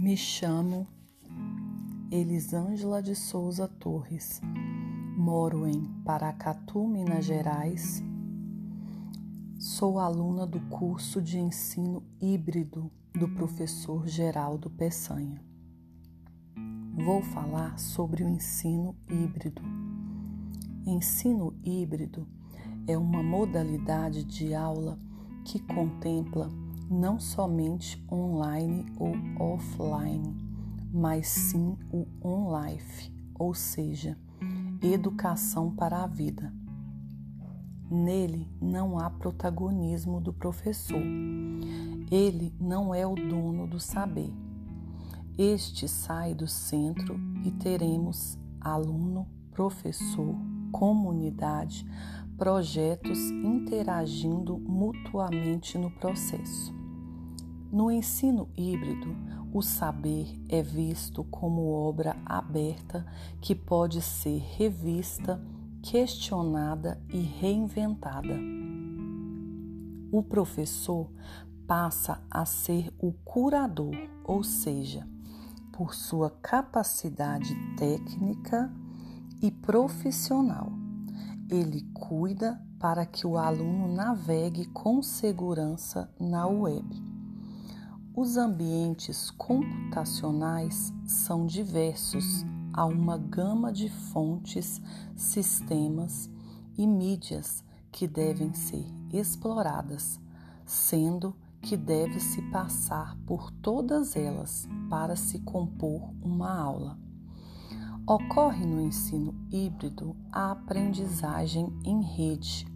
Me chamo Elisângela de Souza Torres. Moro em Paracatu, Minas Gerais. Sou aluna do curso de ensino híbrido do professor Geraldo Peçanha. Vou falar sobre o ensino híbrido. Ensino híbrido é uma modalidade de aula que contempla não somente online ou offline, mas sim o on-life, ou seja, educação para a vida. Nele não há protagonismo do professor. Ele não é o dono do saber. Este sai do centro e teremos aluno, professor, comunidade, projetos interagindo mutuamente no processo. No ensino híbrido, o saber é visto como obra aberta que pode ser revista, questionada e reinventada. O professor passa a ser o curador, ou seja, por sua capacidade técnica e profissional. Ele cuida para que o aluno navegue com segurança na web. Os ambientes computacionais são diversos, há uma gama de fontes, sistemas e mídias que devem ser exploradas, sendo que deve-se passar por todas elas para se compor uma aula. Ocorre no ensino híbrido a aprendizagem em rede.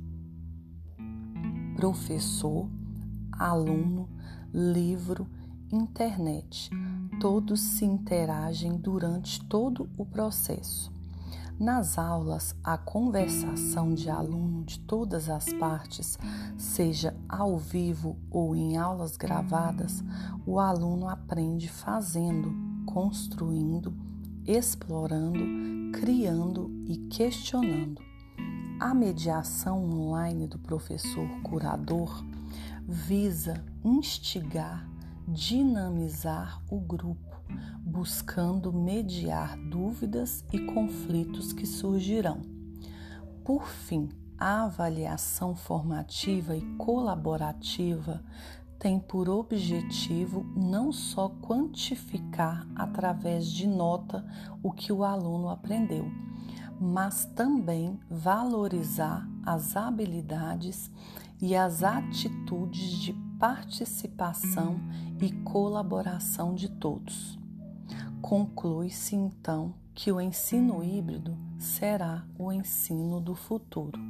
Professor, aluno, livro, internet. Todos se interagem durante todo o processo. Nas aulas, a conversação de aluno de todas as partes, seja ao vivo ou em aulas gravadas, o aluno aprende fazendo, construindo, explorando, criando e questionando. A mediação online do professor curador visa instigar, dinamizar o grupo, buscando mediar dúvidas e conflitos que surgirão. Por fim, a avaliação formativa e colaborativa tem por objetivo não só quantificar através de nota o que o aluno aprendeu, mas também valorizar as habilidades e as atitudes de participação e colaboração de todos. Conclui-se então que o ensino híbrido será o ensino do futuro.